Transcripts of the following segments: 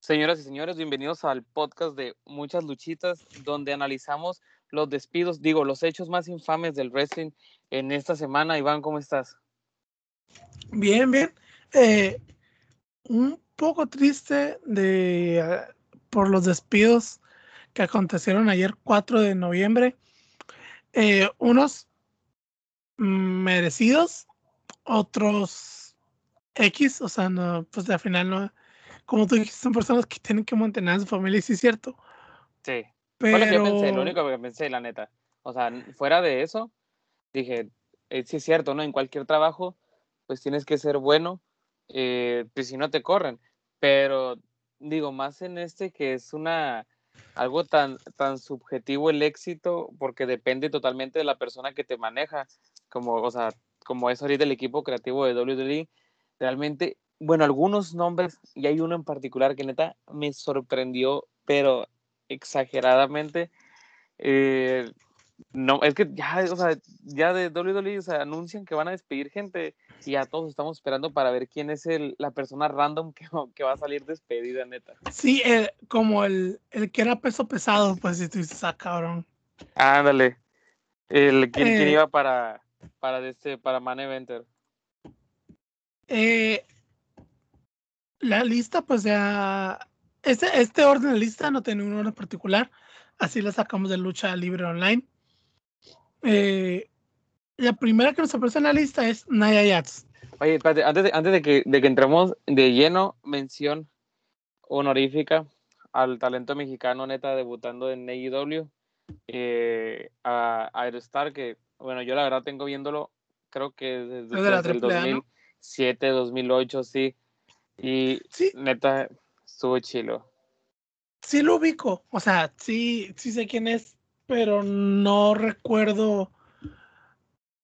Señoras y señores, bienvenidos al podcast de Muchas Luchitas, donde analizamos los despidos, digo, los hechos más infames del wrestling en esta semana. Iván, ¿cómo estás? Bien, bien. Eh, un poco triste de, ah, por los despidos que acontecieron ayer 4 de noviembre. Eh, unos merecidos, otros X, o sea, no, pues al final no, como tú dijiste, son personas que tienen que mantener a su familia, y sí es cierto. Sí. Pero... Fue lo que yo pensé, lo único que pensé, la neta. O sea, fuera de eso, dije, eh, sí es cierto, ¿no? En cualquier trabajo, pues tienes que ser bueno, eh, pues si no te corren. Pero digo, más en este que es una algo tan, tan subjetivo el éxito, porque depende totalmente de la persona que te maneja, como, o sea, como es ahorita el equipo creativo de WWE, realmente, bueno, algunos nombres, y hay uno en particular que neta me sorprendió, pero exageradamente. Eh, no, es que ya, o sea, ya de WWE o sea, anuncian que van a despedir gente y ya todos estamos esperando para ver quién es el, la persona random que, que va a salir despedida, neta. Sí, como el, el que era peso pesado, pues si tú dices, ah, cabrón. Ándale. El quien, eh, iba para, para, este, para Man Eventer. Eh, la lista, pues ya. Este, este orden de lista no tiene un orden particular. Así la sacamos de lucha libre online. Eh, la primera que nos aparece en la lista es Naya Yats. Oye, espérate, antes, de, antes de, que, de que entremos de lleno, mención honorífica al talento mexicano neta debutando en AEW, eh, a Aerostar, que bueno, yo la verdad tengo viéndolo, creo que desde, desde el 2007, 2008, sí. Y sí. neta, estuvo chilo. Sí lo ubico, o sea, sí, sí sé quién es, pero no recuerdo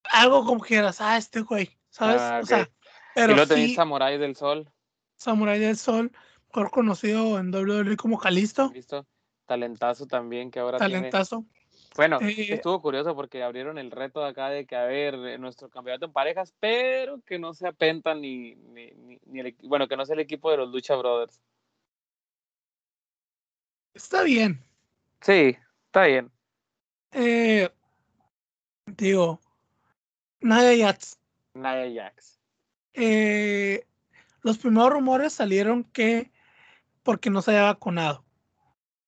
algo como que eras, ah, este güey, ¿sabes? Ah, o sea, pero y lo Samurai del Sol. Samurai del Sol, mejor conocido en WWE como Calisto. Listo. Talentazo también que ahora Talentazo. Bueno, eh, estuvo curioso porque abrieron el reto de acá de que, a ver, eh, nuestro campeonato en parejas, pero que no se apentan ni, ni, ni, el, bueno, que no sea el equipo de los Lucha Brothers. Está bien. Sí, está bien. Eh, digo, Naya Jax. Naya Jax. Eh, los primeros rumores salieron que porque no se había vacunado.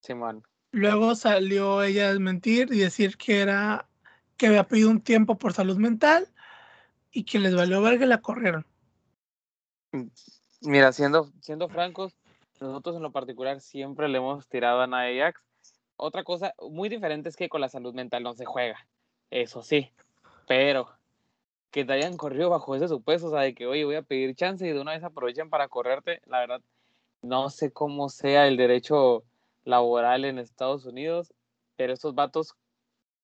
Simón. Luego salió ella a desmentir y decir que era que había pedido un tiempo por salud mental y que les valió ver que la corrieron. Mira, siendo, siendo francos, nosotros en lo particular siempre le hemos tirado a Naya Jax otra cosa muy diferente es que con la salud mental no se juega, eso sí, pero que te hayan corrido bajo ese supuesto, o sea, de que, oye, voy a pedir chance y de una vez aprovechen para correrte, la verdad, no sé cómo sea el derecho laboral en Estados Unidos, pero estos vatos,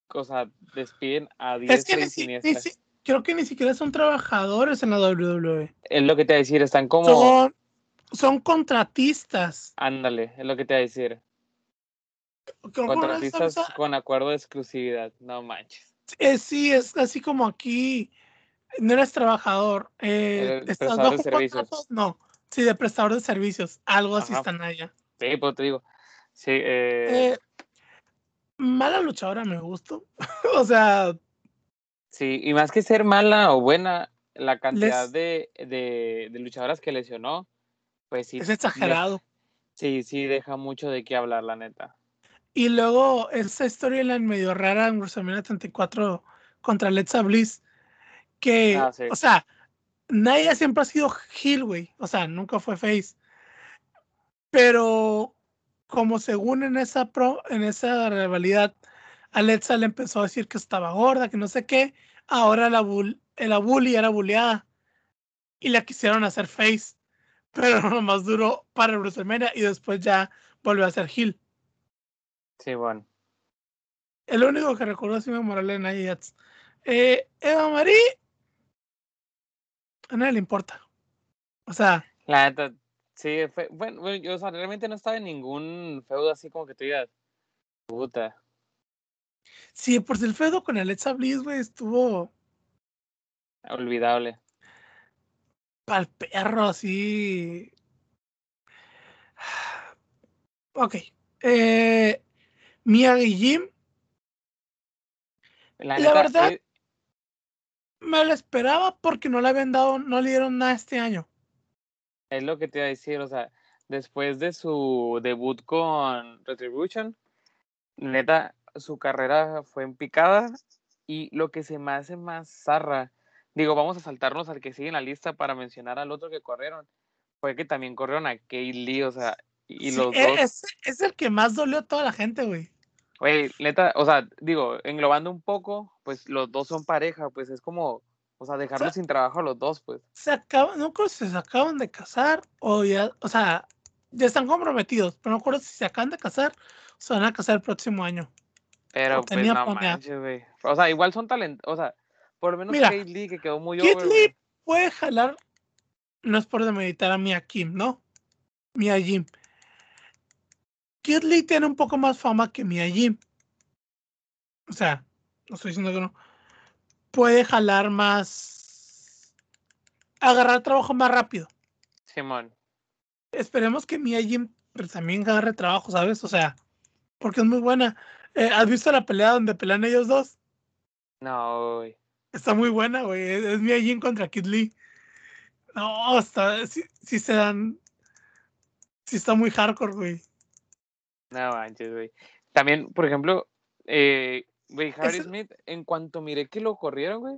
o sea, despiden a 10 es creo que ni siquiera son trabajadores en la WWE. Es lo que te voy a decir, están como... Son, son contratistas. Ándale, es lo que te voy a decir. Contratistas con acuerdo de exclusividad, no manches. Eh, sí, es así como aquí no eres trabajador. Eh, ¿Estás bajo de servicios. No, sí, de prestador de servicios. Algo así están allá. Sí, pues te digo. Sí, eh... eh mala luchadora me gustó. o sea. Sí, y más que ser mala o buena, la cantidad de, de, de, luchadoras que lesionó, pues sí. Es exagerado. sí, sí, deja mucho de qué hablar, la neta. Y luego esa historia la medio rara en WrestleMania 34 contra Let's Bliss, que, ah, o sea, nadie siempre ha sido heel, güey, o sea, nunca fue face. Pero como según en esa pro, en esa rivalidad, Alexa le empezó a decir que estaba gorda, que no sé qué, ahora la, la bully era bulleada y la quisieron hacer face, pero nomás duró para WrestleMania y después ya volvió a ser heel. Sí, bueno. El único que recuerdo es Morales en Ayats. Eh, Eva Marie. A nadie le importa. O sea. La neta, sí, fue, bueno, yo o sea, realmente no estaba en ningún feudo así como que tú digas, puta. Sí, por si el feudo con Alexa Bliss, güey, estuvo. Olvidable. Pal perro, así. Ok. Eh, Miyagi Jim. La, verdad- Me lo esperaba porque no le habían dado, no le dieron nada este año. Es lo que te iba a decir, o sea, después de su debut con Retribution, neta, su carrera fue en picada y lo que se me hace más zarra, digo, vamos a saltarnos al que sigue en la lista para mencionar al otro que corrieron, fue que también corrieron a Kay Lee, o sea, y Sí, los e- dos, es, es el que más dolió a toda la gente, güey. güey, neta, o sea, digo, englobando un poco, pues los dos son pareja, pues es como, o sea, dejarlos sin trabajo a los dos, pues. Se acaban, no creo si se acaban de casar o ya, o sea, ya están comprometidos, pero no recuerdo si se acaban de casar o se van a casar el próximo año. Pero pues tenía no manches, güey. O sea, igual son talentos, o sea, por lo menos Mira, Kate Lee que quedó muy over, Lee puede jalar, no es por demeditar a Mia Kim, ¿no? Mia Jim. Kid Lee tiene un poco más fama que Mia Jim. O sea, no estoy diciendo que no. Puede jalar más. Agarrar trabajo más rápido. Simón. Esperemos que Mia Jim pues, también agarre trabajo, ¿sabes? O sea, porque es muy buena. Eh, ¿Has visto la pelea donde pelean ellos dos? No, güey. Está muy buena, güey. Es, es Mia Jim contra Kid Lee. No, está, sí, sí se dan. Sí está muy hardcore, güey. No manches, güey. También, por ejemplo, eh, güey, Harry Smith, en cuanto miré que lo corrieron, güey,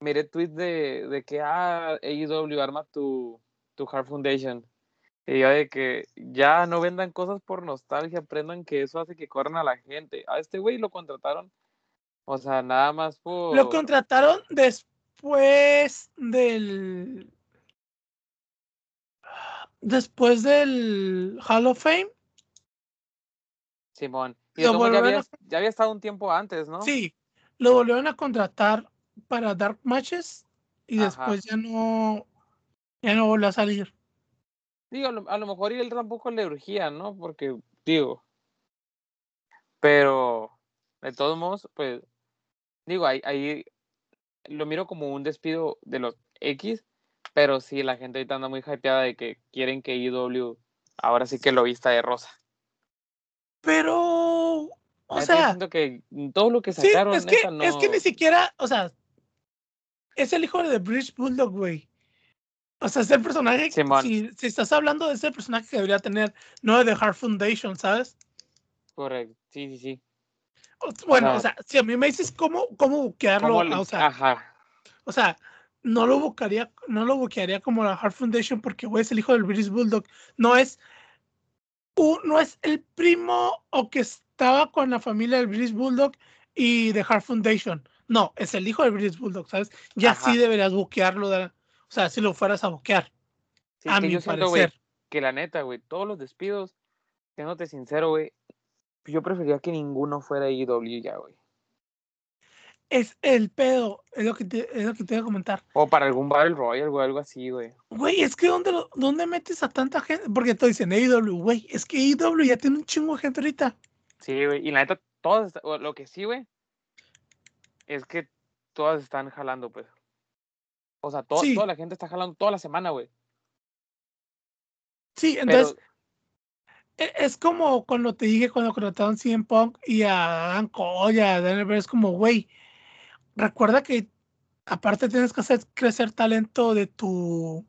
miré tweet de, de que, ah, AEW arma tu, tu Hard Foundation. Y de que ya no vendan cosas por nostalgia, aprendan que eso hace que corran a la gente. A este güey lo contrataron, o sea, nada más por... Lo contrataron después del. Después del Hall of Fame. Simón. Y Lo ya había, ya había estado un tiempo antes, ¿no? Sí, lo volvieron a contratar para Dark Matches y Ajá. después ya no. Ya no volvió a salir. Digo, a lo, a lo mejor él tampoco le urgía, ¿no? Porque, digo. Pero, de todos modos, pues, digo, ahí, ahí lo miro como un despido de los X, pero sí, la gente ahorita anda muy hypeada de que quieren que IW ahora sí que lo vista de rosa. Pero. O sea. siento que todo lo que Sí, sacaron, es que, neta, no. es que ni siquiera, o sea, es el hijo de British Bulldog, güey. O sea, es el personaje, Simón. si, si estás hablando de ese personaje que debería tener, no de The Heart Foundation, ¿sabes? Correcto, sí, sí, sí. Bueno, o sea, si a mí me dices cómo, cómo buquearlo, ¿Cómo le- o, sea, Ajá, o sea, no lo buscaría, no lo buquearía como la Heart Foundation porque, güey, es el hijo del British Bulldog. No es, no es el primo o que estaba con la familia del British Bulldog y de Heart Foundation. No, es el hijo del British Bulldog, ¿sabes? Ya Ajá. sí deberías buquearlo, de- o sea, si lo fueras a buquear, sí, a mi yo siento, güey, parecer. que la neta, güey, todos los despidos, siéndote sincero, güey, yo prefería que ninguno fuera IW ya, güey. Es el pedo, es lo que te, es lo que te iba a comentar. O para algún Battle Royale o algo así, güey. Güey, es que ¿dónde, lo- ¿dónde metes a tanta gente? Porque te dicen AEW, güey, es que AEW ya tiene un chingo de gente ahorita. Sí, güey. Y la neta, todas, lo que sí, güey, es que todas están jalando, pues. O sea, to- Sí. toda la gente está jalando toda la semana, güey. Sí, entonces e- es como cuando te dije cuando contrataron CM Punk y a Dan Cole y a Daniel Bryan, es como, güey, recuerda que aparte tienes que hacer crecer talento de tu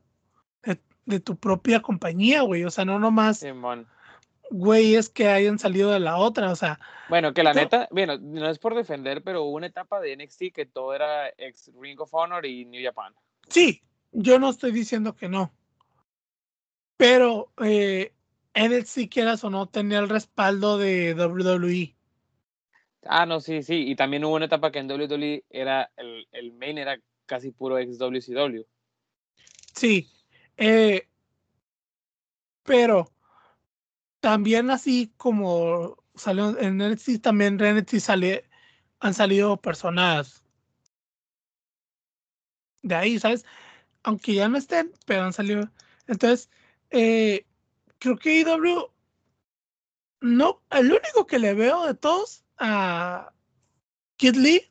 de, de tu propia compañía, güey, o sea, no nomás Simón. Güeyes que hayan salido de la otra, o sea, Bueno, que la neta, bueno, no es por defender, pero hubo una etapa de NXT que todo era ex Ring of Honor y New Japan. sí, yo no estoy diciendo que no, pero eh, NXT quieras o no tenía el respaldo de WWE. Ah, no, sí, sí. Y también hubo una etapa que en WWE era, el, el main era casi puro ex WCW. Sí, eh, pero también así como salió en NXT, también en NXT sale, han salido personas de ahí, ¿sabes? Aunque ya no estén, pero han salido. Entonces, eh, creo que IW, no, el único que le veo de todos a Kid Lee,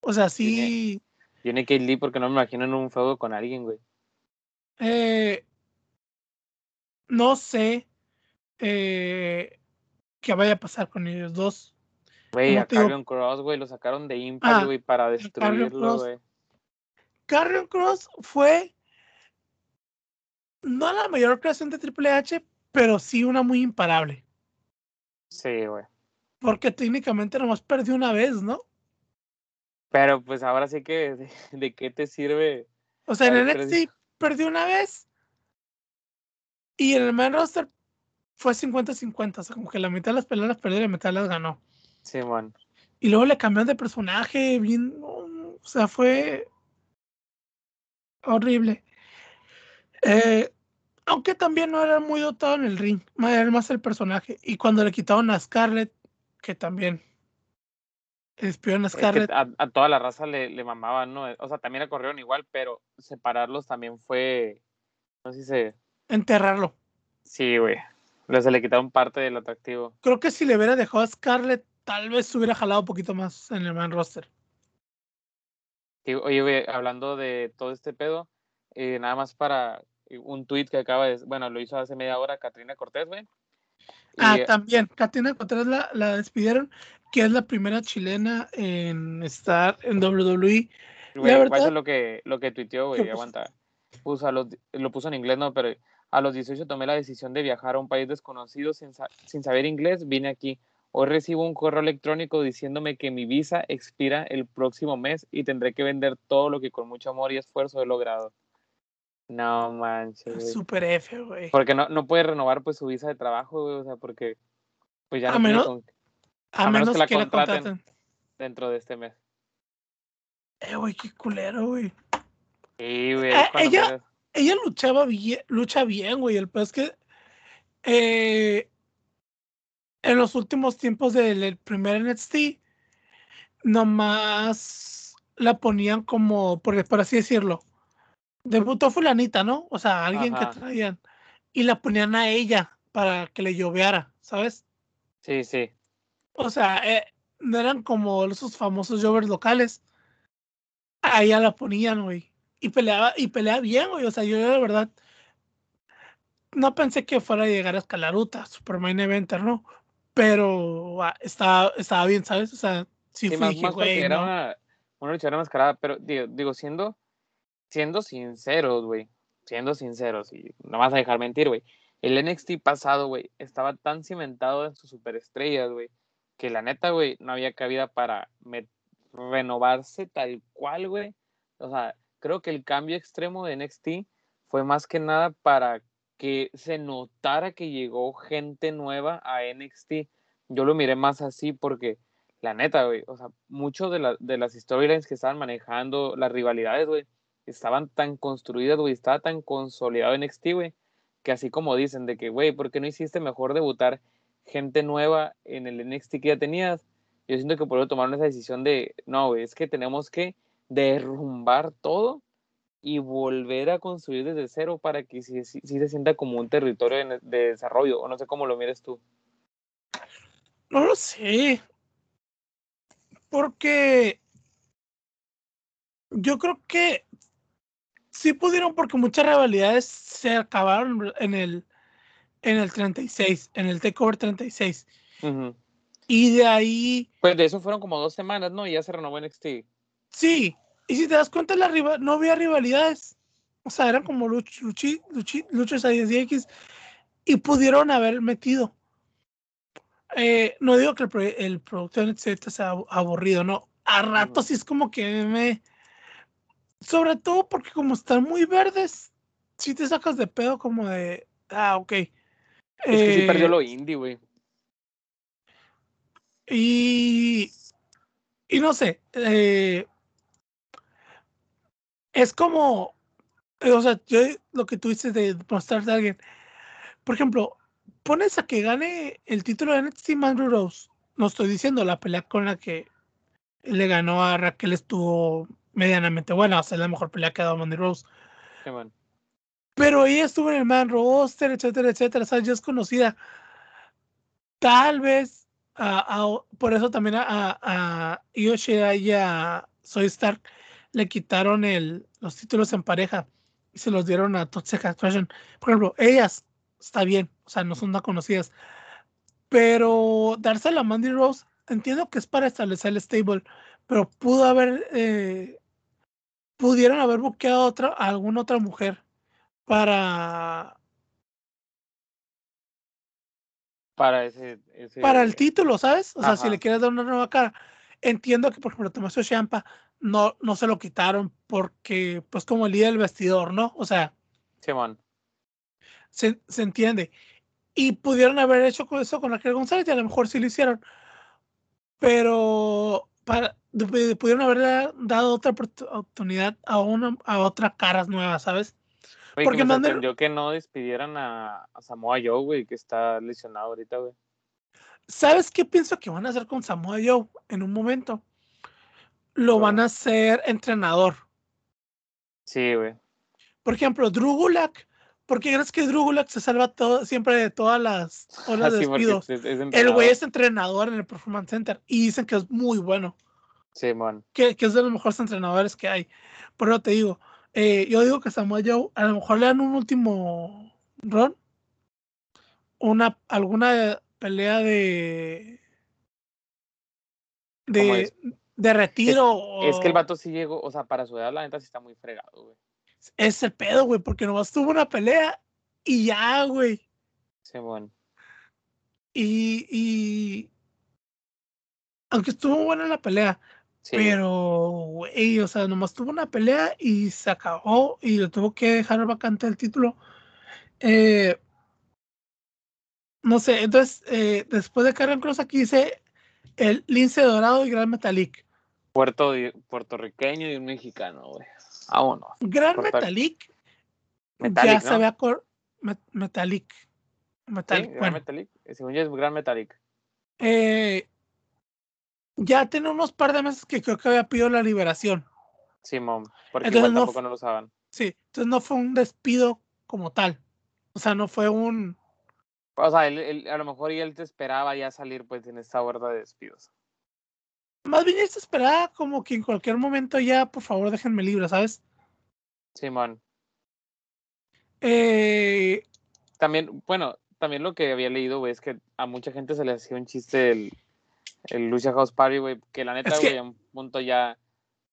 o sea, sí. Viene Kate Lee porque no me imagino en un feudo con alguien, güey. Eh, no sé, eh, que vaya a pasar con ellos dos. Güey, a Carrion Cross, güey, lo sacaron de Impact, ah, güey, para destruirlo, güey. Carrion Cross fue no la mayor creación de Triple H, pero sí una muy imparable. Sí, güey. Porque técnicamente nomás perdió una vez, ¿no? Pero pues ahora sí que, ¿de, qué te sirve? O sea, en el NXT perdió una vez. Y en el main roster fue 50-50. O sea, como que la mitad de las peleas las perdió y la mitad las ganó. Sí, man. Y luego le cambiaron de personaje, bien. O sea, fue horrible. Eh, aunque también no era muy dotado en el ring, era más el personaje. Y cuando le quitaron a Scarlett, que también espion a Scarlett. a, toda la raza le, le, mamaban, ¿no? O sea, también le corrieron igual, pero separarlos también fue. No sé si se. Enterrarlo. Sí, güey. Se le quitaron parte del atractivo. Creo que si le hubiera dejado a Scarlett, tal vez se hubiera jalado un poquito más en el man roster. oye, güey, hablando de todo este pedo, eh, nada más para un tweet que acaba de, bueno, lo hizo hace media hora Katrina Cortés, güey. Ah, también, Katrina Cortés la, la, despidieron, que es la primera chilena en estar en WWE. la verdad, es lo que, lo que tuiteó, güey, aguanta. Puso los, lo puso en inglés, no, pero a los 18 tomé la decisión de viajar a un país desconocido sin, sin saber inglés, vine aquí. Hoy recibo un correo electrónico diciéndome que mi visa expira el próximo mes y tendré que vender todo lo que con mucho amor y esfuerzo he logrado. No manches. Super F, güey. Porque no, no puede renovar pues su visa de trabajo, güey, o sea, porque pues ya a no a, menos, que la contraten, dentro de este mes. Eh, güey, qué culero, güey. Sí, güey. Eh, ella, ella luchaba bien, lucha bien, güey. El peor es que eh, en los últimos tiempos del primer NXT, nomás la ponían como, por, por así decirlo, debutó fulanita, ¿no? O sea, alguien que traían. Y la ponían a ella para que le lloveara, ¿sabes? Sí, sí. O sea, eh, no eran como esos famosos jovers locales. A ella la ponían, güey. Y peleaba, y peleaba bien, güey. O sea, yo de verdad no pensé que fuera a llegar a Escalaruta, Superman Eventer, ¿no? Pero ah, estaba, estaba bien, ¿sabes? O sea, sí, sí fui, güey. Era una, una luchadora mascarada, pero digo, digo siendo siendo sinceros, güey, siendo sinceros, y no vas a dejar mentir, güey, el NXT pasado, güey, estaba tan cimentado en sus superestrellas, güey, que la neta, güey, no había cabida para renovarse tal cual, güey. O sea, creo que el cambio extremo de NXT fue más que nada para que se notara que llegó gente nueva a NXT. Yo lo miré más así porque, la neta, güey, o sea, mucho de, la, de las storylines que estaban manejando, las rivalidades, güey, estaban tan construidas, güey, estaba tan consolidado NXT, güey, que así como dicen de que, güey, ¿por qué no hiciste mejor debutar gente nueva en el NXT que ya tenías? Yo siento que por eso tomaron esa decisión de, no, güey, es que tenemos que derrumbar todo y volver a construir desde cero para que sí, se sienta como un territorio de, de, desarrollo, o no sé cómo lo mires tú. No lo sé. Porque yo creo que sí pudieron porque muchas rivalidades se acabaron en el, en el 36, en el Takeover 36. Y de ahí... Pues de eso fueron como dos semanas, ¿no? Y ya se renovó NXT. Sí, y si te das cuenta, la no había rivalidades. O sea, eran como luch, luchi, luchas a 10X y pudieron haber metido. Eh, no digo que el, el producto sea aburrido, no. A ratos sí es como que me sobre todo porque como están muy verdes, si te sacas de pedo como de, ah, ok. Es que sí perdió lo eh, indie, güey. Y, y no sé, eh, es como, o sea, yo, lo que tú dices de mostrarte a alguien, por ejemplo, pones a que gane el título de NXT Man Rose, no estoy diciendo la pelea con la que le ganó a Raquel estuvo medianamente buena. O sea, la mejor pelea que ha dado Mandy Rose. Pero ella estuvo en el Man Roster, etcétera, etcétera. O sea, ya es conocida. Tal vez, por eso también a, a Yoshida y a Soy Stark le quitaron el, los títulos en pareja y se los dieron a Toxic Attraction. Por ejemplo, ellas está bien, o sea, no son tan conocidas. Pero dársela a Mandy Rose, entiendo que es para establecer el stable, pero pudo haber, eh, pudieron haber buscado a, otra, a alguna otra mujer para para ese, para el título, ¿sabes? O sea, si le quieres dar una nueva cara. Entiendo que, por ejemplo, Tomás Champa no, no se lo quitaron porque, pues, como el líder del vestidor, ¿no? O sea, Simón. Se, se entiende. Y pudieron haber hecho eso con Raquel González y a lo mejor sí lo hicieron. Pero para, pudieron haber dado otra oportunidad a, una, a otras caras nuevas, ¿sabes? Porque me sorprendió que no despidieran a, Samoa Joe, güey, que está lesionado ahorita, güey. ¿Sabes qué pienso que van a hacer con Samoa Joe en un momento? Lo van a hacer entrenador. Sí, güey. Por ejemplo, Drugulak. ¿Por qué crees que Drugulak se salva todo, siempre de todas las olas de despidos? el güey es entrenador en el Performance Center y dicen que es muy bueno. Sí, man. Que, que es de los mejores entrenadores que hay. Por eso te digo, eh, yo digo que Samuel Joe a lo mejor le dan un último run. Una, alguna pelea de. De, de retiro. Es, que el vato sí llegó, o sea, para su edad, la neta sí está muy fregado, güey. Es el pedo, güey, porque nomás tuvo una pelea y ya, güey. Sí, bueno. Y, y. Aunque estuvo buena la pelea, pero, güey, o sea, nomás tuvo una pelea y se acabó y le tuvo que dejar vacante el título. Eh, no sé, entonces, eh, después de Karen Cross aquí dice el lince dorado y gran metalic. Puerto, puertorriqueño y un mexicano, güey. Vámonos. Gran metalic. ya se ve metalic. Metalic. gran metalic. Según yo es gran metalic. Eh, ya tiene unos par de meses que creo que había pedido la liberación. Sí, mom, porque igual tampoco no, lo saben. Sí, entonces no fue un despido como tal. O sea, no fue un. O sea, él, a lo mejor y él te esperaba ya salir pues en esta horda de despidos. Más bien él te esperaba como que en cualquier momento ya, por favor, déjenme libre, ¿sabes? Simón. eh... También, bueno, también lo que había leído, güey, es que a mucha gente se le hacía un chiste del el Lucia House Party, güey, que la neta, güey, a un punto ya.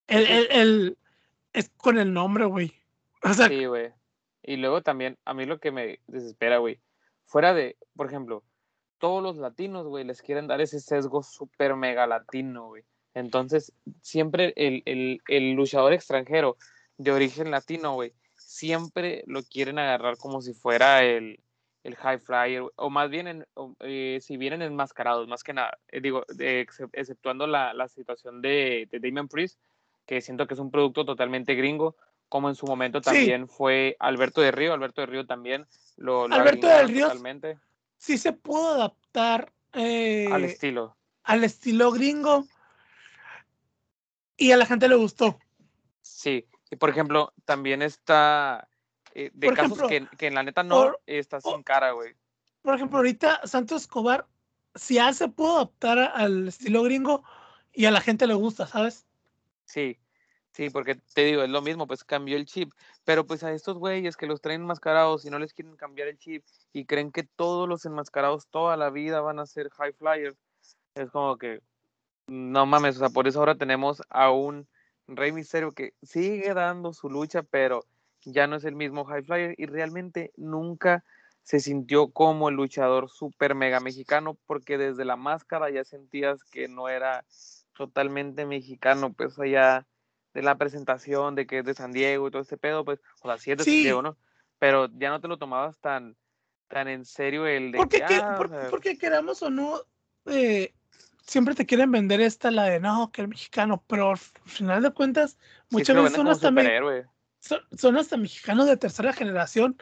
El, el, el, es con el nombre, güey. O sea, sí, güey. Y luego también, a mí lo que me desespera, güey, fuera de, por ejemplo, todos los latinos, güey, les quieren dar ese sesgo súper mega latino, güey. Entonces, siempre el, el, el luchador extranjero de origen latino, güey, siempre lo quieren agarrar como si fuera el, el high flyer, o más bien, eh, si vienen enmascarados, más que nada, eh, digo, exceptuando la, la situación de, de, Damon Priest, que siento que es un producto totalmente gringo, como en su momento también fue Alberto de Río, Alberto de Río también lo, lo Alberto de Río totalmente. Sí se pudo adaptar eh, al estilo. Al estilo gringo y a la gente le gustó. Sí, y por ejemplo, también está eh, de casos que, que, en la neta no está sin cara, güey. Por ejemplo, ahorita Santos Escobar, si ya se pudo adaptar al estilo gringo y a la gente le gusta, ¿sabes? Sí, sí, porque te digo, es lo mismo, pues cambió el chip. Pero pues a estos güeyes que los traen enmascarados y no les quieren cambiar el chip y creen que todos los enmascarados toda la vida van a ser high flyers, es como que no mames, o sea, por eso ahora tenemos a un Rey Misterio que sigue dando su lucha, pero ya no es el mismo High Flyer y realmente nunca se sintió como el luchador super mega mexicano porque desde la máscara ya sentías que no era totalmente mexicano, pues allá de la presentación de que es de San Diego y todo ese pedo, pues, o sea, sí es de San Diego, ¿no? Pero ya no te lo tomabas tan, tan en serio el de porque, que, ah, porque queramos o no, eh, siempre te quieren vender esta, la de no, que el mexicano, pero al final de cuentas, muchas veces son hasta, son, hasta mexicanos de tercera generación,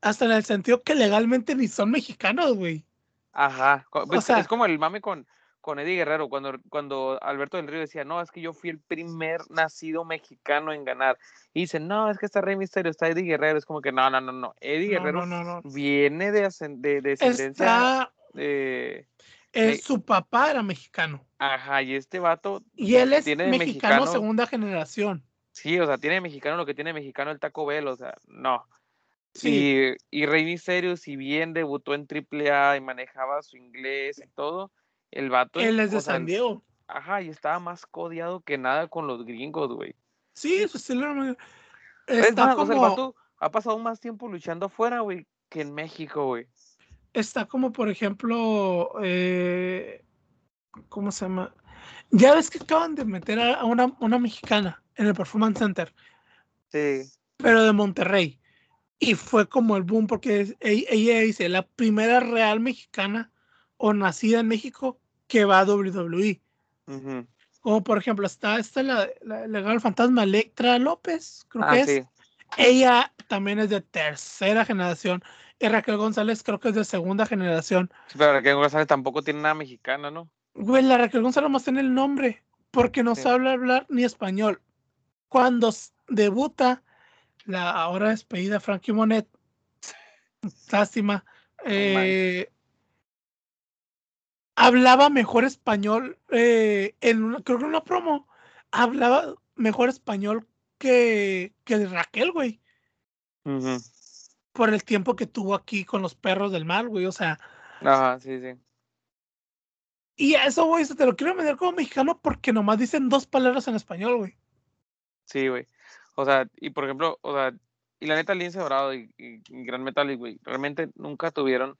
hasta en el sentido que legalmente ni son mexicanos, güey. Ajá, pues, es como el mame con, con Eddie Guerrero, cuando, cuando Alberto del Río decía, no, es que yo fui el primer nacido mexicano en ganar. Y dice, no, es que está Rey Misterio, está Eddie Guerrero. Es como que no, no, no, no. Eddie Guerrero viene de, de, descendencia de... su papá era mexicano. Ajá, y este vato. Y él es mexicano segunda generación. Sí, o sea, tiene mexicano lo que tiene mexicano el Taco Bell, o sea, no. Sí. Y, y Rey Misterio, si bien debutó en AAA y manejaba su inglés y todo, el vato... Él es de San Diego. Ajá, y estaba más codiado que nada con los gringos, güey. Sí, su estilo Está como... el vato ha pasado más tiempo luchando afuera, güey, que en México, güey. Está como, por ejemplo, eh, ¿cómo se llama? Ya ves que acaban de meter a una, una mexicana en el Performance Center. Sí. Pero de Monterrey. Y fue como el boom porque ella dice, la primera real mexicana o nacida en México que va a WWE. Como por ejemplo, está esta la, la legal fantasma Electra López, creo ah, que es. Ella también es de tercera generación. Y Raquel González creo que es de segunda generación. pero Raquel González tampoco tiene nada mexicana, ¿no? Güey, la Raquel González más tiene el nombre, porque no sabe hablar ni español. Cuando debuta la ahora despedida Frankie Monet, lástima, eh, hablaba mejor español eh, en creo que en una promo hablaba mejor español que, que Raquel, güey. Por el tiempo que tuvo aquí con los perros del mal, güey. O sea. Ajá, sí, sí. Y eso, güey, te lo quiero meter como mexicano porque nomás dicen dos palabras en español, güey. Sí, güey. O sea, y por ejemplo, o sea, y la neta, Lince Dorado y, Gran Metal, güey, realmente nunca tuvieron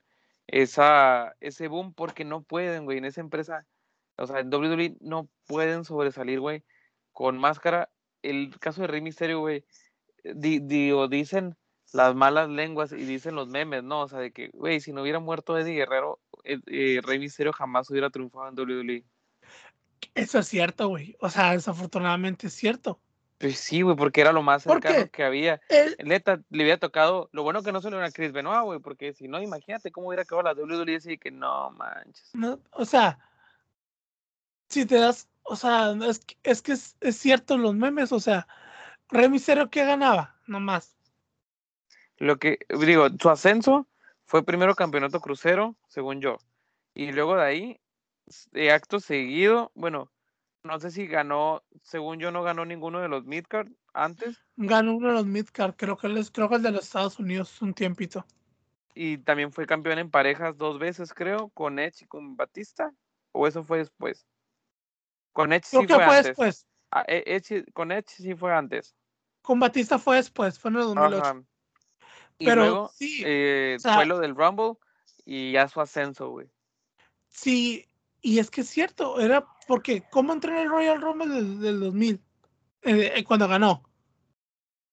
esa, ese boom porque no pueden, güey, en esa empresa, o sea, en WWE no pueden sobresalir, güey, con máscara. El caso de Rey Misterio, güey, digo, dicen las malas lenguas y dicen los memes, ¿no? O sea, de que, güey, si no hubiera muerto Eddie Guerrero, eh, eh, Rey Misterio jamás hubiera triunfado en WWE. Eso es cierto, güey. O sea, desafortunadamente es cierto. Pues sí, güey, porque era lo más cercano que había. El... Neta, le había tocado. Lo bueno que no se le a Chris Benoit, güey, porque si no, imagínate cómo hubiera quedado la WWE y que no manches. No, o sea, si te das. O sea, es, es que es, es, cierto los memes, o sea, Rey Misterio, ¿qué ganaba? Nomás. Lo que, digo, su ascenso fue primero campeonato crucero, según yo. Y luego de ahí, de acto seguido, bueno, no sé si ganó, según yo no ganó ninguno de los midcard antes. Ganó uno de los midcard, creo que es, creo que el de los Estados Unidos un tiempito. Y también fue campeón en parejas dos veces, creo, con Edge y con Batista. ¿O eso fue después? Con Edge sí fue, antes. después. Ah, e, con Edge sí fue antes. Con Batista fue después, fue en el 2008. Y Pero luego sí, eh, fue lo del Rumble y ya su ascenso, güey. Sí, y es que es cierto, era porque ¿cómo entró en el Royal Rumble del, del 2000? Eh, eh, cuando ganó.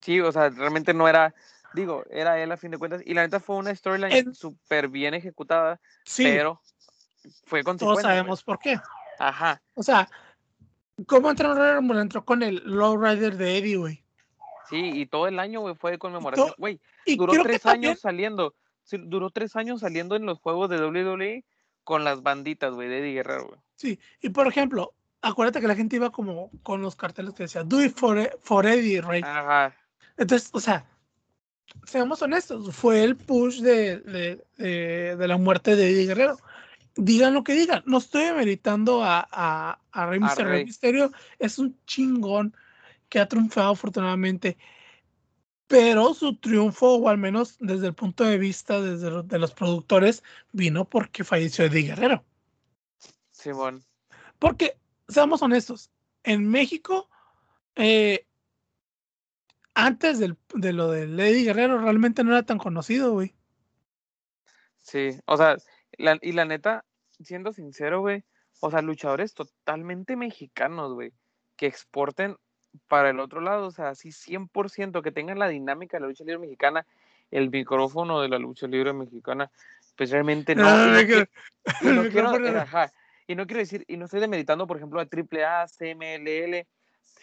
Sí, o sea, realmente no era, digo, era él a fin de cuentas. Y la neta fue una storyline súper bien ejecutada, sí, pero fue con Todos sabemos por qué. Ajá. O sea, ¿cómo entró en el Royal Rumble? Entró con el Lowrider de Eddie, güey. Sí, y todo el año, güey, fue de conmemoración. Güey, duró tres años saliendo. Duró tres años saliendo en los juegos de WWE con las banditas, güey, de Eddie Guerrero, güey. Sí, y por ejemplo, acuérdate que la gente iba como con los carteles que decía, do it for, e-, for Eddie, right? Ajá. Entonces, o sea, seamos honestos, fue el push de, de, de, la muerte de Eddie Guerrero. Digan lo que digan, no estoy meritando a, a, a Rey Mysterio. Rey Mysterio es un chingón que ha triunfado afortunadamente, pero su triunfo, o al menos desde el punto de vista desde de los productores, vino porque falleció Eddie Guerrero. Simón. Porque, seamos honestos, en México, eh, antes del, de lo de Eddie Guerrero, realmente no era tan conocido, güey. Sí, o sea, y la neta, siendo sincero, güey, o sea, luchadores totalmente mexicanos, güey, que exporten para el otro lado, o sea, así 100% que tengan la dinámica de la lucha libre mexicana, el micrófono de la lucha libre mexicana, pues realmente no. y, no quiero, y no quiero decir, y no estoy demeritando, por ejemplo, a AAA, CMLL,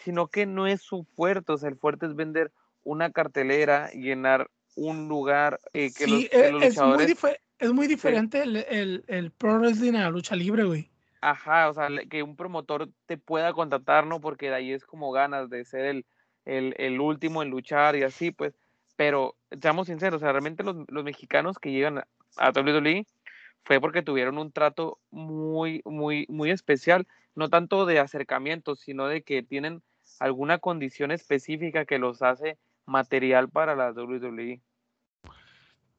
sino que no es su fuerte, o sea, el fuerte es vender una cartelera, llenar un lugar eh, que, los, e, es, muy es muy diferente el, el, el, pro wrestling a la lucha libre, güey. Ajá, o sea, que un promotor te pueda contratar, ¿no? Porque de ahí es como ganas de ser el, el, el último en luchar y así, pues. Pero, seamos sinceros, o sea, realmente los, los mexicanos que llegan a, a WWE fue porque tuvieron un trato muy, muy, muy especial, no tanto de acercamiento, sino de que tienen alguna condición específica que los hace material para la WWE.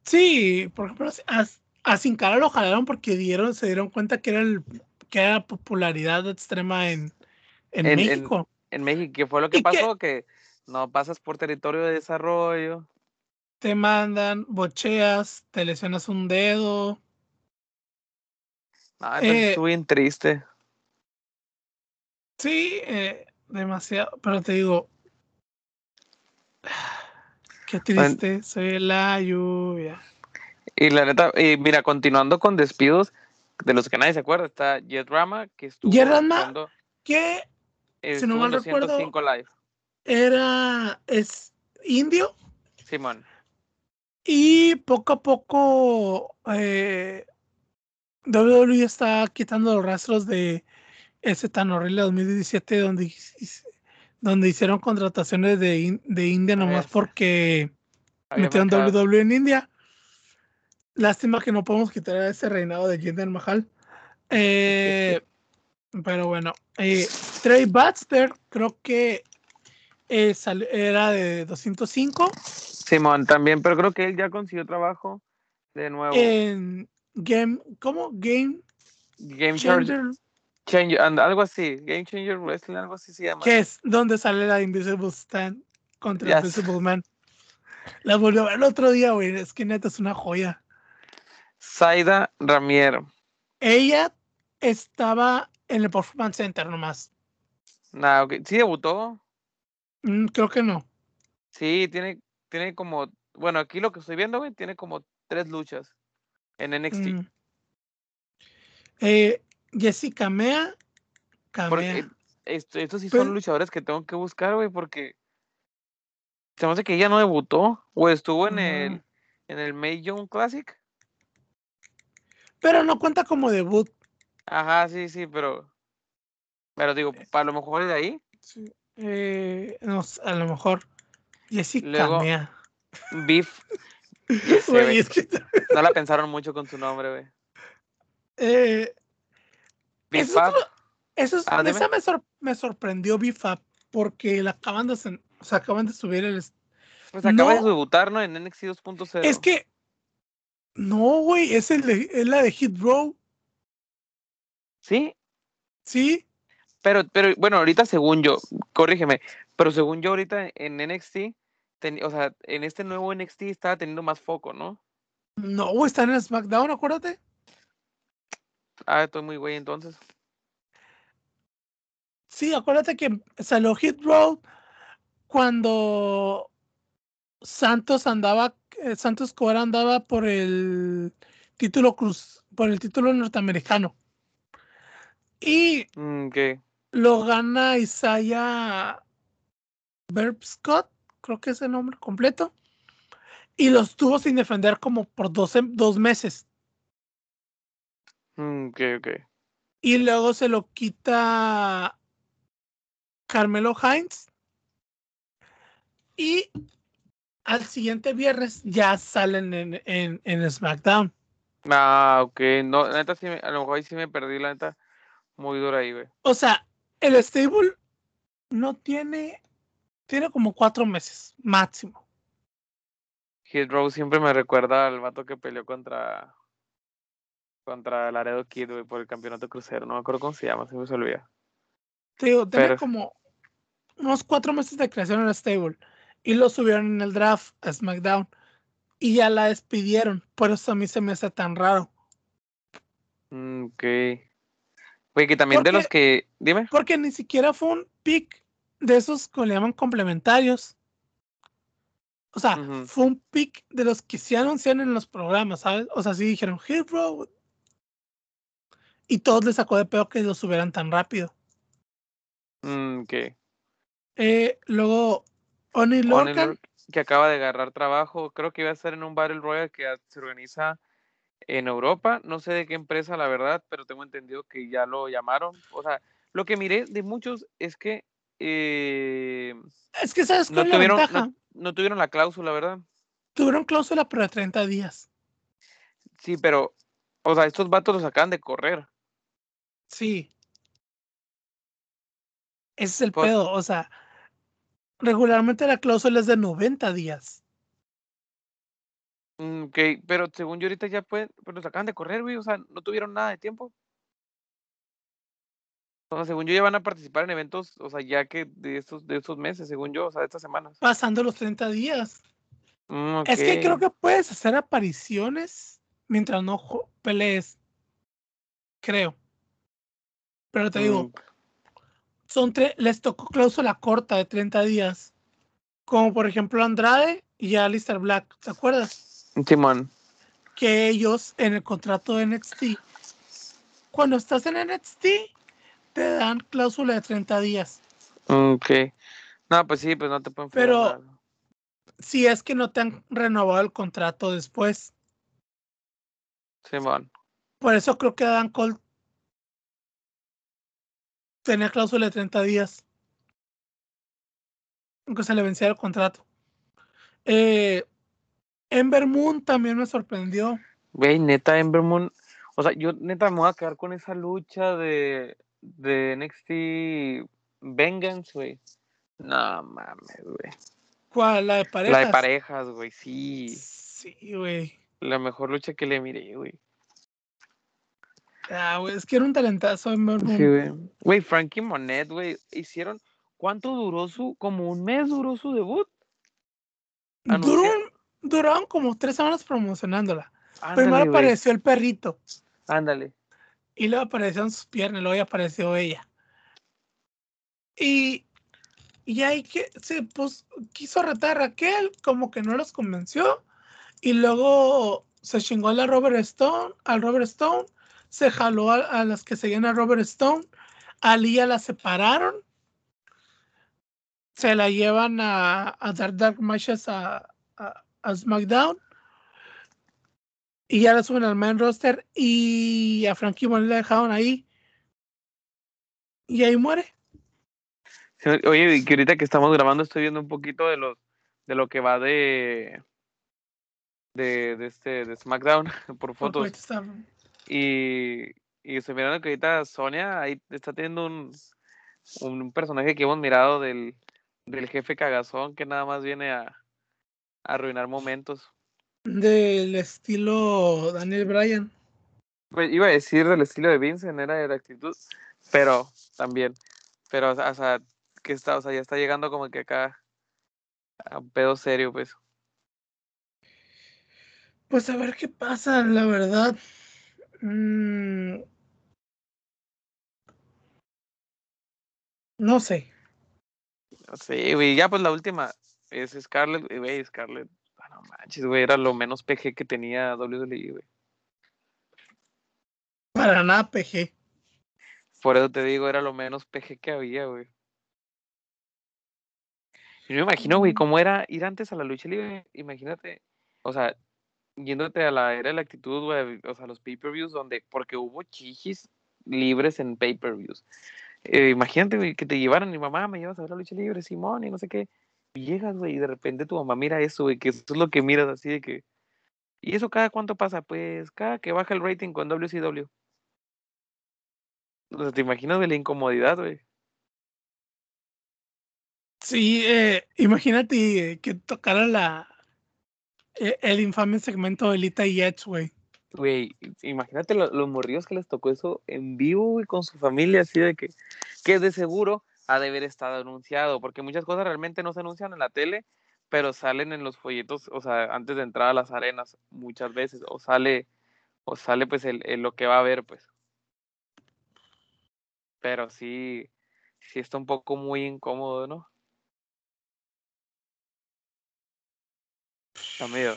Sí, por ejemplo, a, a Sin Cara lo jalaron porque dieron, se dieron cuenta que era el que era popularidad extrema en, en, México. En, México, ¿qué fue lo que pasó? Que, no pasas por territorio de desarrollo. Te mandan, bocheas, te lesionas un dedo. Ah, eh, estuve bien triste. Sí, eh, demasiado, pero te digo, qué triste, soy la lluvia. Y la neta, y mira, continuando con despidos, de los que nadie se acuerda, está Jet Rama, que estuvo Jet Rama, que, si no mal recuerdo, live. era, es indio. Simón. Y poco a poco eh, WWE está quitando los rastros de ese tan horrible 2017 donde, donde hicieron contrataciones de, de India nomás porque metieron WWE en India. Lástima que no podemos quitar ese reinado de Jinder Mahal. Eh, pero bueno, eh, Trey Baxter creo que eh, era de 205. Simón también, pero creo que él ya consiguió trabajo de nuevo. En Game, ¿cómo? Game, Game Changer. Changer, algo así, Game Changer Wrestling, algo así se llama. Que es donde sale la Invisible Stand contra Invisible Man. La volvió a ver el otro día, güey. Es que neta es una joya. Zaida Ramiero. Ella estaba en el Performance Center nomás. Nah, okay. ¿Sí debutó? Mm, creo que no. Sí, tiene, tiene como, bueno, aquí lo que estoy viendo, güey, tiene como tres luchas en NXT. Mm. Eh, Jessica Mea. Camea. estos sí son luchadores que tengo que buscar, güey, porque se me hace que ella no debutó o estuvo en el en el May Young Classic. Pero no cuenta como debut. Ajá, sí, sí, pero. Pero digo, eh. para lo mejor es de ahí. Sí. Eh, no, a lo mejor. Jessica Luego. Beef. No la pensaron mucho con su nombre, güey. Eh, eso, eso ah, esa me, me, sorprendió Bifab porque la acaban de, o sea, acaban de subir el. Pues acaba de debutar, ¿no? En NXT 2.0. Es que no, güey, es, el es la de Hit Row. ¿Sí? Sí. Pero, pero, bueno, ahorita según yo, corrígeme, pero según yo ahorita en NXT, o sea, en este nuevo NXT estaba teniendo más foco, ¿no? No, güey, está en SmackDown, acuérdate. Ah, estoy muy güey entonces. Sí, acuérdate que salió Hit Row cuando Santos andaba eh, Santos Escobar andaba por el título cruz, por el título norteamericano. Y mm, lo gana Isaiah Verb Scott, creo que es el nombre completo. Y lo estuvo sin defender como por dos, dos meses. Mm, y luego se lo quita Carmelo Hines. Y al siguiente viernes ya salen en, en, en SmackDown. Ah, ok. No, neta, sí a lo mejor ahí sí me perdí, la neta. Muy dura ahí, güey. O sea, el stable no tiene. Tiene como cuatro meses, máximo. Hit Row siempre me recuerda al vato que peleó contra. Contra Laredo Kid, güey, por el campeonato crucero. No me acuerdo cómo se llama, se me olvida. Te digo, tiene como unos cuatro meses de creación en el stable y lo subieron en el draft a SmackDown y ya la despidieron. Por eso a mí se me hace tan raro. Mm, ok. Oye, que también de los que. Dime. Porque ni siquiera fue un pick de esos que le llaman complementarios. O sea, fue un pick de los que se anuncian en los programas, ¿sabes? O sea, sí dijeron, hey, bro. Y todos les sacó de peor que lo subieran tan rápido. Mm, ok. Eh, luego, Oni Lorcan. que acaba de agarrar trabajo, creo que iba a estar en un Battle Royale que se organiza en Europa, no sé de qué empresa la verdad, pero tengo entendido que ya lo llamaron. O sea, lo que miré de muchos es que... Eh, es que sabes no tuvieron, la No, tuvieron la cláusula, ¿verdad? Tuvieron cláusula de 30 días. Sí, pero, o sea, estos vatos los acaban de correr. Sí. Ese es el pedo, o sea, regularmente la cláusula es de 90 días. Mm, ok, pero según yo ahorita ya pueden, pero se acaban de correr, güey, o sea, no tuvieron nada de tiempo. O sea, según yo ya van a participar en eventos, o sea, ya que de estos, de estos meses, según yo, o sea, de estas semanas. Pasando los 30 días. Mm, Es que creo que puedes hacer apariciones mientras no pelees. Creo. Pero te digo, Mm, son les tocó cláusula corta de 30 días. Como por ejemplo Andrade y Alistair Black. ¿Te acuerdas? Simón. Que ellos en el contrato de NXT, cuando estás en NXT, te dan cláusula de 30 días. Ok. No, pues sí, pues no te pueden Pero- nada. Si es que no te han renovado el contrato después. Simón. Por eso creo que Dan Cole tenía cláusula de 30 días. Aunque se le venciera el contrato. Eh, Ember Moon también me sorprendió. Güey, neta, Ember Moon. O sea, yo neta me voy a quedar con esa lucha de, de NXT Vengeance, güey. No mames, güey. ¿Cuál? La de parejas. La de parejas, güey, sí. Sí, güey. La mejor lucha que le miré, güey. Ah, güey, es que era un talentazo. Sí, güey. Güey, Frankie Monet, güey, hicieron. ¿Cuánto duró su? Como un mes duró su debut. Duró, Anuncia- un- duraron como tres semanas promocionándola. Ándale, Primero güey. apareció el perrito. Ándale. Y luego aparecieron sus piernas, luego ya apareció ella. Y, y ahí que se pues, quiso retar a Raquel, como que no los convenció. Y luego se chingó a la Robert Stone, al Robert Stone, se jaló a, a las que seguían a Robert Stone, a Lía la separaron, se la llevan a, a dar Dark Matches a, a, a SmackDown. Y ya la suben al main roster y a Frankie Monet la dejaron ahí. Y ahí muere. Oye, y que ahorita que estamos grabando estoy viendo un poquito de los de lo que va de de, de este de SmackDown por fotos y y estoy mirando que ahorita Sonia ahí está teniendo un un personaje que hemos mirado del del jefe cagazón que nada más viene a, a arruinar momentos. Del estilo Daniel Bryan. Pues, iba a decir del estilo de Vincent, era de la actitud, pero también, pero o sea, que está, o sea, ya está llegando como que acá a un pedo serio, pues. Pues a ver qué pasa, la verdad. Mm, no sé. Sí, güey, ya pues la última es Scarlett, güey, Scarlett, ah, no manches, güey, era lo menos PG que tenía WWE, güey. Para nada PG. Por eso te digo, era lo menos PG que había, güey. Yo me imagino, güey, Mm. cómo era ir antes a la lucha libre, imagínate, o sea, yéndote a la era de la actitud, o sea, los pay-per-views donde, porque hubo chichis libres en pay-per-views. Eh, imagínate, güey, que te llevaran, mi mamá, me llevas a ver la lucha libre, Simón, y no sé qué. Y llegas, güey, y de repente tu mamá mira eso, güey, que eso es lo que miras así de que... ¿Y eso cada cuánto pasa? Pues cada que baja el rating con WCW. O sea, ¿te imaginas de la incomodidad, güey? Sí, eh, imagínate eh, que tocara la el infame segmento de Lita y Edge, güey. Güey, imagínate lo- los morrillos que les tocó eso en vivo, güey, con su familia, así de que, que de seguro ha de haber estado anunciado, porque muchas cosas realmente no se anuncian en la tele, pero salen en los folletos, o sea, antes de entrar a las arenas, muchas veces, o sale, o sale pues el, el lo que va a haber, pues. Pero sí, sí está un poco muy incómodo, ¿no? Está medio,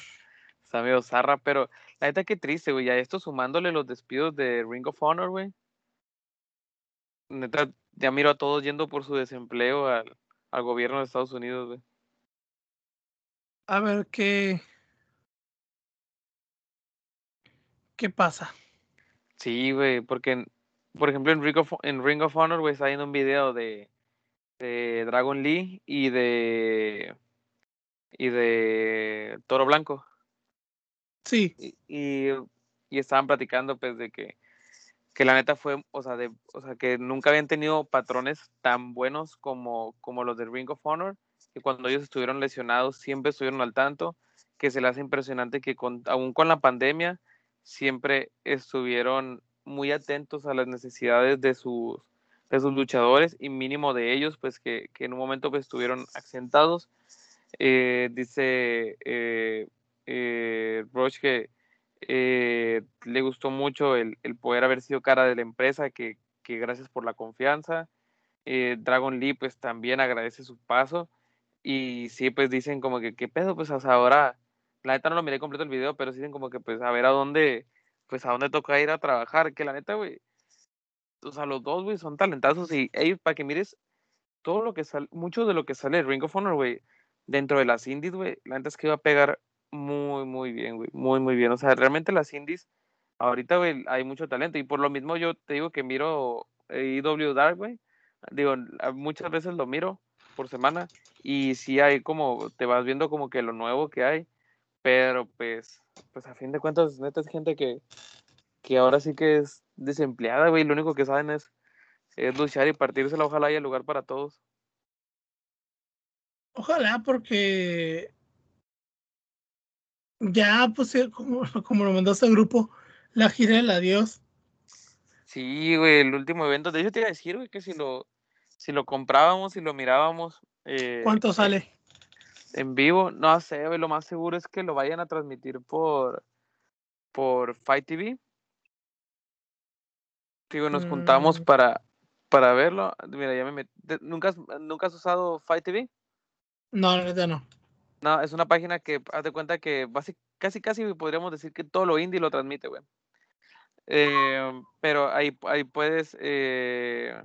está medio zarra, pero la neta qué triste, güey. Ya esto sumándole los despidos de Ring of Honor, güey. Neta, ya miro a todos yendo por su desempleo al, al gobierno de Estados Unidos, güey. A ver qué. ¿Qué pasa? Sí, güey, porque, por ejemplo, en Ring of, en Ring of Honor, güey, está viendo un video de, de Dragon Lee y de, y de Toro Blanco. Sí, y, y, y estaban platicando pues de que, que la neta fue, o sea, de, o sea, que nunca habían tenido patrones tan buenos como, como los de Ring of Honor, que cuando ellos estuvieron lesionados siempre estuvieron al tanto que se le hace impresionante que con, aún con la pandemia siempre estuvieron muy atentos a las necesidades de sus, de sus luchadores y mínimo de ellos, pues que, que en un momento pues, estuvieron accidentados. Eh, dice eh, eh, Roche que eh, le gustó mucho el, el, poder haber sido cara de la empresa, que, que gracias por la confianza. Eh, Dragon Lee pues también agradece su paso y sí pues dicen como que qué pedo pues hasta ahora la neta no lo miré completo el video pero dicen como que pues a ver a dónde pues a dónde toca ir a trabajar que la neta güey o sea los dos güey son talentazos y ellos para que mires todo lo que sale mucho de lo que sale de Ring of Honor güey dentro de las indies güey la neta es que iba a pegar muy muy bien güey muy muy bien. O sea realmente las indies ahorita güey hay mucho talento. Y por lo mismo yo te digo que miro IW Dark güey. Digo, muchas veces lo miro por semana y sí hay como, te vas viendo como que lo nuevo que hay, pero pues, pues a fin de cuentas, neta es gente que, que ahora sí que es desempleada, güey, lo único que saben es, es luchar y partírsela, ojalá haya lugar para todos. Ojalá, porque ya, pues, como, como lo mandaste al grupo, la gira del adiós Sí, güey, el último evento. De hecho, te iba a decir, güey, que si lo, si lo comprábamos y lo mirábamos. Eh, ¿Cuánto sale? En vivo, no sé, güey, lo más seguro es que lo vayan a transmitir por, por Fight TV. Digo, nos juntamos mm. para, para verlo. Mira, ya me metí. ¿Nunca, ¿Nunca has usado Fight TV? No, la no. No, es una página que, haz de cuenta que casi, casi podríamos decir que todo lo indie lo transmite, güey. Eh, pero ahí, ahí puedes eh,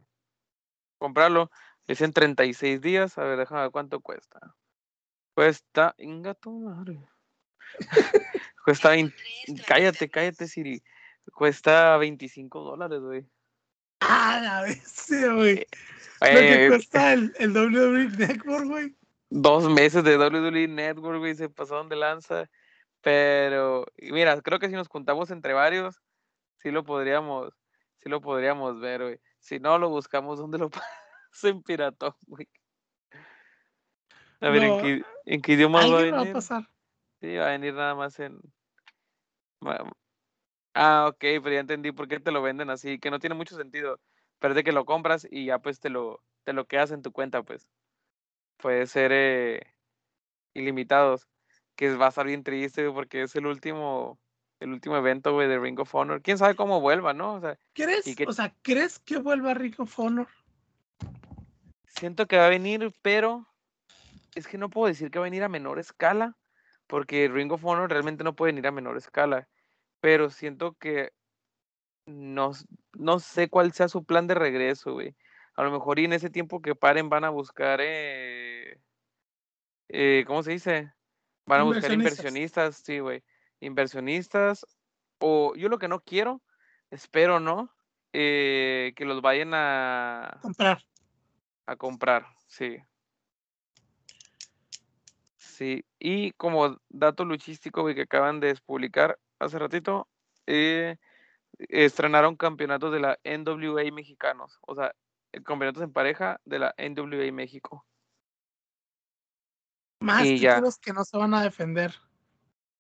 comprarlo. Es en 36 días. A ver, déjame ver cuánto cuesta. Cuesta. Inga tu madre. cuesta. cállate, cállate, Siri. Cuesta 25 dólares, güey. Ah, la vez, güey. Lo que cuesta el, el WWE Network, güey. Dos meses de WWE Network, güey. Se pasaron de lanza. Pero, mira, creo que si nos juntamos entre varios, sí lo podríamos, sí lo podríamos ver, güey. Si no, lo buscamos donde lo en piratón, güey. A ver, ¿en, qué, ¿en, qué, idioma va a venir? Va a pasar? Sí, va a venir nada más en. Ah, ok, pero ya entendí por qué te lo venden así, que no tiene mucho sentido. Pero de que lo compras y ya pues te lo, te lo quedas en tu cuenta, pues. Puede ser eh, ilimitados. Que va a estar bien triste porque es el último el último evento, güey, de Ring of Honor. ¿Quién sabe cómo vuelva, no? O sea, ¿crees, o sea, ¿crees que vuelva Ring of Honor? Siento que va a venir, pero es que no puedo decir que va a venir a menor escala, porque Ring of Honor realmente no puede venir a menor escala, pero siento que no, no sé cuál sea su plan de regreso, güey. A lo mejor y en ese tiempo que paren van a buscar, eh, eh, ¿cómo se dice? Van a buscar inversionistas, sí, güey inversionistas, o yo lo que no quiero, espero no, eh, que los vayan a comprar. A comprar, sí. Sí, y como dato luchístico que acaban de publicar hace ratito, eh, estrenaron campeonatos de la NWA mexicanos, o sea, campeonatos en pareja de la NWA México. Más títulos que no se van a defender.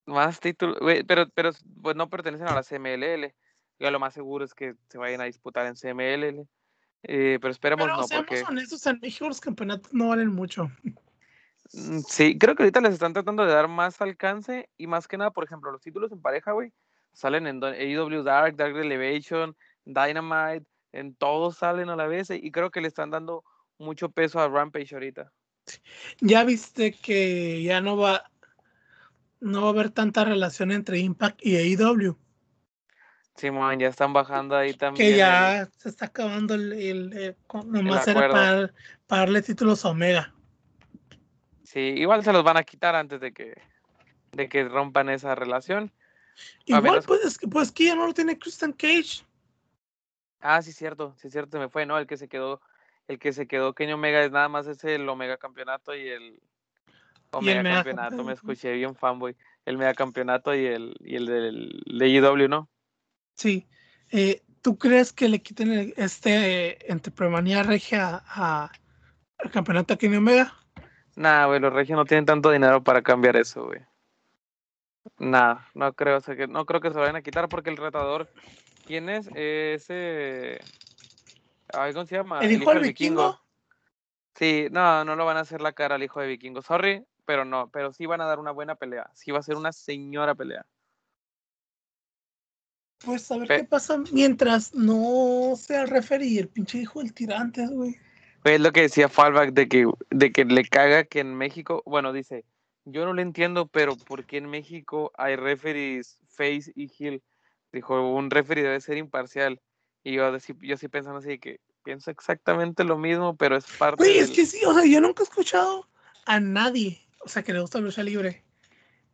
Más títulos, pero, pero pues no pertenecen a la CMLL. Ya lo más seguro es que se vayan a disputar en CMLL. Eh, pero esperemos pero, no, seamos porque. honestos, en México los campeonatos no valen mucho. Mm, sí, creo que ahorita les están tratando de dar más alcance y más que nada, por ejemplo, los títulos en pareja, güey, salen en AEW Dark, Dark Elevation, Dynamite, en todos salen a la vez y creo que le están dando mucho peso a Rampage ahorita. Ya viste que ya no va, no va a haber tanta relación entre Impact y AEW. Sí, man, ya están bajando ahí también. Que ya se está acabando el, el, nomás era para, darle títulos a Omega. Sí, igual se los van a quitar antes de que, de que rompan esa relación. Igual, pues, pues que ya no lo tiene Christian Cage. Ah, sí, cierto, sí, cierto, me fue, ¿no? El que se quedó, el que se quedó Kenny Omega es nada más ese el Omega Campeonato y el, o mega campeonato, me escuché bien fanboy. El mega campeonato y el, y el del de ¿no? Sí. Eh, ¿Tú crees que le quiten este entre Premanía Regia a, al campeonato aquí en Omega? Nah, güey, los regios no tienen tanto dinero para cambiar eso, güey. Nada, no creo, que, no creo que se vayan a quitar porque el retador, ¿quién es? Ese. ¿Cómo se llama? ¿El hijo, del vikingo? Sí, no, no lo van a hacer la cara al hijo de vikingo. Sorry, pero no, pero sí van a dar una buena pelea. Sí va a ser una señora pelea. Pues a ver qué pasa mientras no sea el referee el pinche hijo del tirante, güey. Pues es lo que decía Fallback de que, de que le caga que en México, bueno, dice, yo no lo entiendo, pero ¿por qué en México hay referees face y heel? Dijo, un referee debe ser imparcial. Y yo, yo sí pensando así que pienso exactamente lo mismo, pero es parte Güey, es que sí, o sea, yo nunca he escuchado a nadie, o sea, que le gusta la lucha libre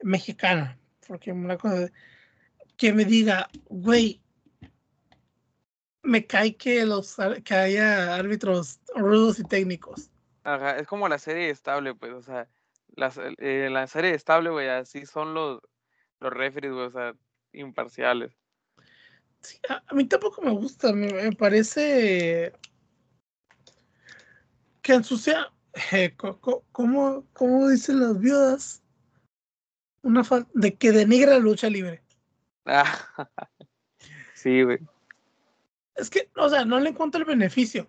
mexicana, porque una cosa que me diga, güey, me cae que los que haya árbitros rudos y técnicos. Ajá, es como la serie estable, pues, o sea, la, eh, la serie estable, güey, así son los, los referees, güey, o sea, imparciales. Sí, a, mí tampoco me gusta, me, parece que ensucia, eh, como, como dicen las viudas, una falta de que denigra la lucha libre. sí, güey. Es que, o sea, no le encuentro el beneficio.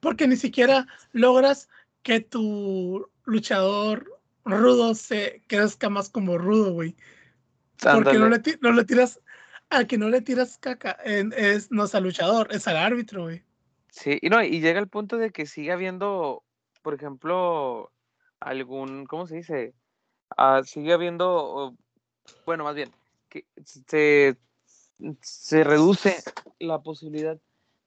Porque ni siquiera logras que tu luchador rudo se crezca más como rudo, güey. Porque no le, no le, tiras, al que no le tiras caca, es, no es al luchador, es al árbitro. Sí, y no, y llega el punto de que sigue habiendo, por ejemplo, algún, ¿cómo se dice? Ah, sigue habiendo, bueno, más bien, que se, se reduce la posibilidad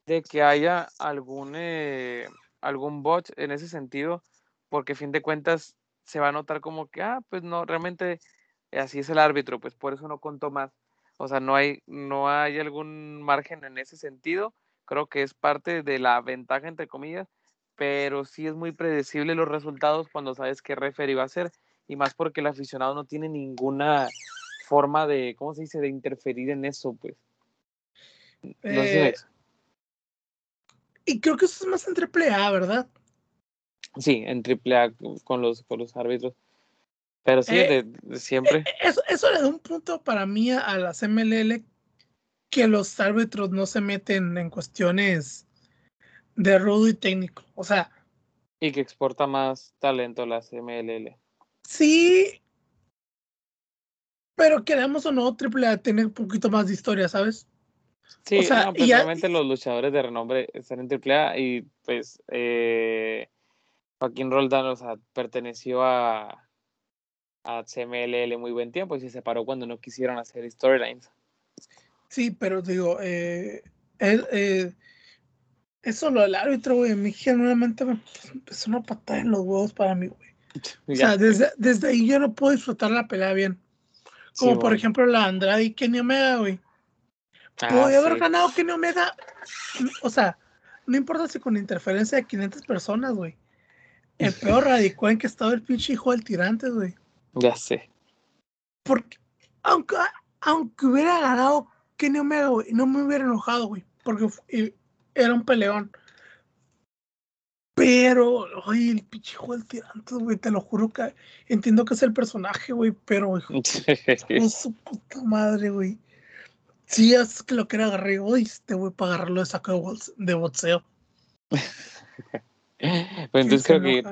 de que haya algún, eh, algún bot en ese sentido, porque a fin de cuentas se va a notar como que, ah, pues no, realmente así es el árbitro, pues por eso no contó más. O sea, no hay, no hay algún margen en ese sentido. Creo que es parte de la ventaja, entre comillas, pero sí es muy predecible los resultados cuando sabes qué referee va a ser, y más porque el aficionado no tiene ninguna forma de, ¿cómo se dice?, de interferir en eso, pues. Eh, y creo que eso es más en AAA, ¿verdad? Sí, en AAA con los, con los árbitros. Pero sí, eh, de, siempre. Eh, eso, eso le da un punto para mí a las MLL que los árbitros no se meten en cuestiones de rudo y técnico. O sea. Y que exporta más talento las MLL. Sí, pero queremos o no, AAA tiene un poquito más de historia, ¿sabes? Sí, o sea, no, los luchadores de renombre están en AAA y pues eh, Joaquín Roldán, o sea, perteneció a, a CMLL muy buen tiempo y se separó cuando no quisieron hacer storylines. Sí, pero digo, eh, él, eh, eso lo del árbitro, güey, a mí genuinamente me empezó una patada en los huevos para mí, güey. O sea, desde, desde ahí yo no puedo disfrutar la pelea bien. Como por ejemplo la Andrade y Kenny Omega, güey. Ah, Podría haber ganado Kenny Omega. O sea, no importa si con interferencia de 500 personas, güey. El peor radicó en que estaba el pinche hijo del tirante, güey. Ya sé. Porque, aunque, aunque hubiera ganado Kenny Omega, güey, no me hubiera enojado, güey. Porque era un peleón. Pero, oye, el pinche del tirante, güey, te lo juro que entiendo que es el personaje, güey, pero, hijo, su puta madre, güey. Sí, es que lo que era agarré hoy, este güey, para agarrarlo de saco de boxeo. pues entonces creo que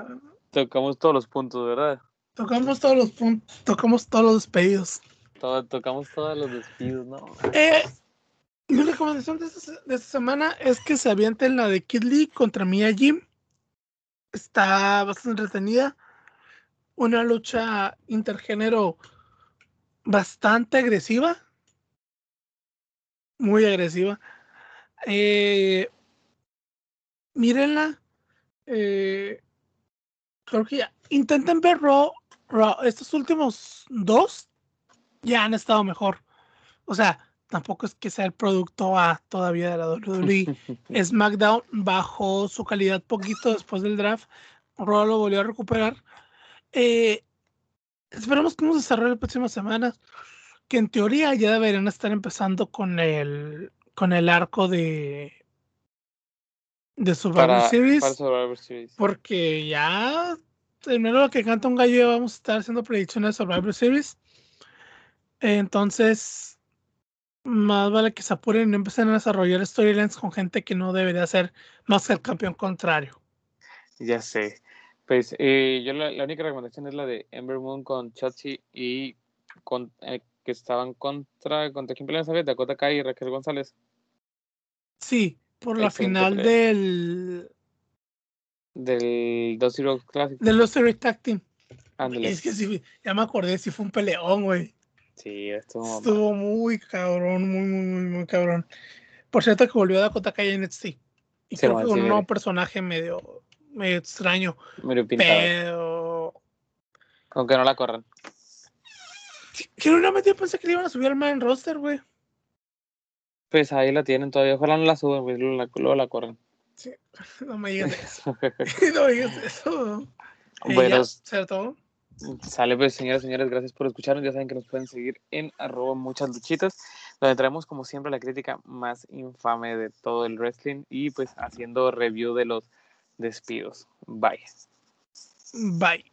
tocamos todos los puntos, ¿verdad? Tocamos todos los puntos, tocamos todos los despedidos. tocamos todos los despidos, ¿no? Eh, mi recomendación de esta, de esta semana es que se avienten la de Kid Lee contra Mia Jim está bastante entretenida. Una lucha intergénero bastante agresiva. Muy agresiva. Eh, mírenla. Eh, creo que ya. Intenten ver Raw, Estos últimos dos ya han estado mejor. O sea, tampoco es que sea el producto A todavía de la WWE. SmackDown bajó su calidad poquito después del draft. Raw lo volvió a recuperar. Eh, esperamos que nos desarrolle las próximas semanas. Que en teoría ya deberían estar empezando con el con el arco de de Survivor, Series, Porque ya, primero lo que canta un gallo, vamos a estar haciendo predicciones de Survivor Series. Entonces, más vale que se apuren y no empiecen a desarrollar storylines con gente que no debería ser más que el campeón contrario. Ya sé. Pues eh, yo la, única recomendación es la de Ember Moon con Chotzi y con, eh, que estaban contra, contra quién pelean, ¿sabes? Dakota Kai y Raquel González. Sí, por la final del del Dos Heroes Classic. Del Dos Heroes Tag Team. Es que sí, ya me acordé, sí fue un peleón, güey. Sí, estuvo, estuvo muy cabrón, muy, muy, muy, muy cabrón. Por cierto que volvió a Dakota Kai en NXT. Y creo que con un nuevo personaje medio, medio extraño. Medio pintado. Pero... Aunque no la corran. Que una vez pensé que le iban a subir al main roster, güey. Pues ahí la tienen todavía. Ojalá no la suban, güey. Luego la, corren. Sí, no me digas eso. no me digas eso. Bueno, ¿cierto? Sale pues, señoras y señores, gracias por escucharnos. Ya saben que nos pueden seguir en arroba muchas luchitas, donde traemos como siempre la crítica más infame de todo el wrestling y pues haciendo review de los despidos. Bye. Bye.